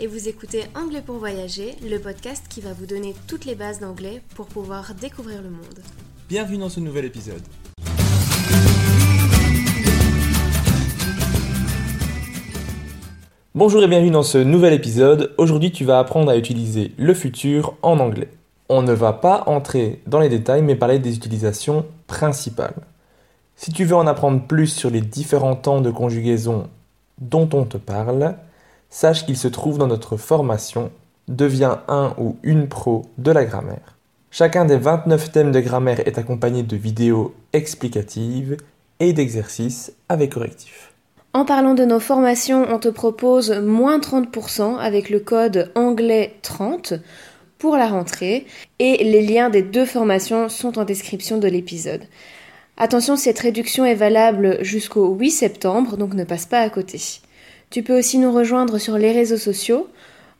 Et vous écoutez Anglais pour voyager, le podcast qui va vous donner toutes les bases d'anglais pour pouvoir découvrir le monde. Bienvenue dans ce nouvel épisode. Bonjour et bienvenue dans ce nouvel épisode. Aujourd'hui, tu vas apprendre à utiliser le futur en anglais. On ne va pas entrer dans les détails, mais parler des utilisations principales. Si tu veux en apprendre plus sur les différents temps de conjugaison dont on te parle, sache qu'il se trouve dans notre formation Deviens un ou une pro de la grammaire. Chacun des 29 thèmes de grammaire est accompagné de vidéos explicatives et d'exercices avec correctifs. En parlant de nos formations, on te propose moins 30% avec le code anglais 30 pour la rentrée et les liens des deux formations sont en description de l'épisode. Attention, cette réduction est valable jusqu'au 8 septembre, donc ne passe pas à côté. Tu peux aussi nous rejoindre sur les réseaux sociaux.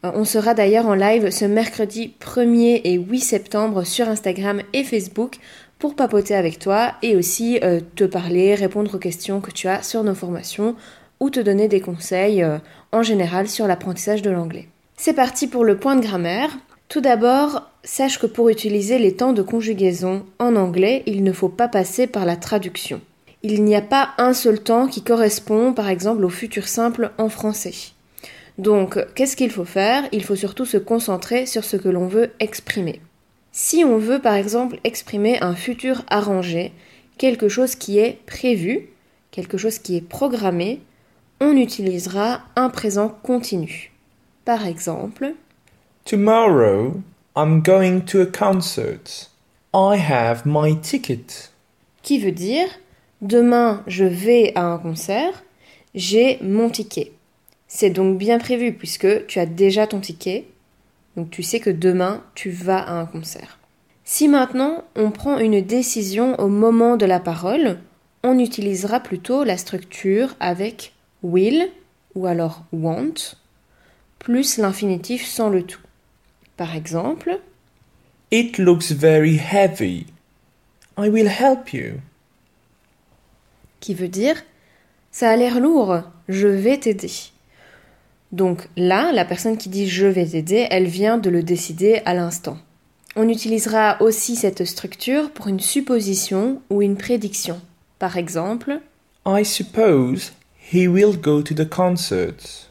Euh, On sera d'ailleurs en live ce mercredi 1er et 8 septembre sur Instagram et Facebook pour papoter avec toi et aussi euh, te parler, répondre aux questions que tu as sur nos formations ou te donner des conseils euh, en général sur l'apprentissage de l'anglais. C'est parti pour le point de grammaire. Tout d'abord, sache que pour utiliser les temps de conjugaison en anglais, il ne faut pas passer par la traduction. Il n'y a pas un seul temps qui correspond par exemple au futur simple en français. Donc, qu'est-ce qu'il faut faire? Il faut surtout se concentrer sur ce que l'on veut exprimer. Si on veut par exemple exprimer un futur arrangé, quelque chose qui est prévu, quelque chose qui est programmé, on utilisera un présent continu. Par exemple, Tomorrow, I'm going to a concert. I have my ticket. qui veut dire demain je vais à un concert, j'ai mon ticket. C'est donc bien prévu puisque tu as déjà ton ticket, donc tu sais que demain tu vas à un concert. Si maintenant on prend une décision au moment de la parole, on utilisera plutôt la structure avec will ou alors want plus l'infinitif sans le tout. Par exemple, It looks very heavy. I will help you. Qui veut dire ça a l'air lourd, je vais t'aider. Donc là, la personne qui dit je vais t'aider, elle vient de le décider à l'instant. On utilisera aussi cette structure pour une supposition ou une prédiction. Par exemple, I suppose he will go to the concert.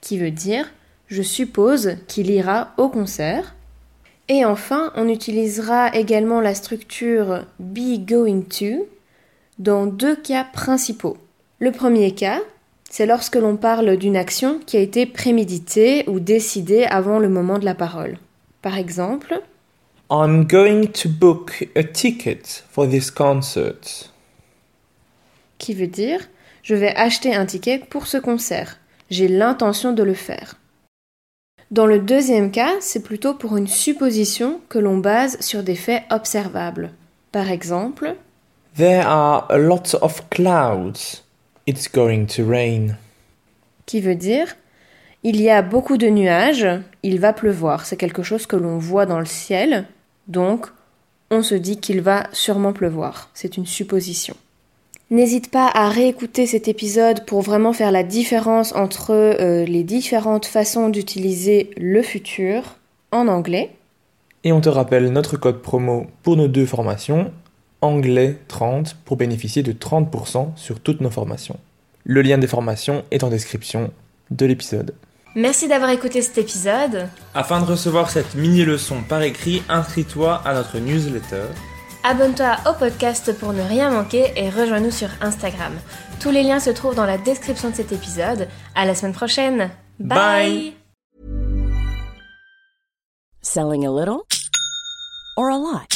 qui veut dire je suppose qu'il ira au concert. Et enfin, on utilisera également la structure be going to dans deux cas principaux. Le premier cas, c'est lorsque l'on parle d'une action qui a été préméditée ou décidée avant le moment de la parole. Par exemple, I'm going to book a ticket for this concert. qui veut dire je vais acheter un ticket pour ce concert. J'ai l'intention de le faire. Dans le deuxième cas, c'est plutôt pour une supposition que l'on base sur des faits observables. Par exemple, There are lots of clouds. It's going to rain. qui veut dire il y a beaucoup de nuages, il va pleuvoir. C'est quelque chose que l'on voit dans le ciel, donc on se dit qu'il va sûrement pleuvoir. C'est une supposition. N'hésite pas à réécouter cet épisode pour vraiment faire la différence entre euh, les différentes façons d'utiliser le futur en anglais. Et on te rappelle notre code promo pour nos deux formations, anglais 30, pour bénéficier de 30% sur toutes nos formations. Le lien des formations est en description de l'épisode. Merci d'avoir écouté cet épisode. Afin de recevoir cette mini-leçon par écrit, inscris-toi à notre newsletter. Abonne-toi au podcast pour ne rien manquer et rejoins-nous sur Instagram. Tous les liens se trouvent dans la description de cet épisode. À la semaine prochaine. Bye. Selling a little or a lot?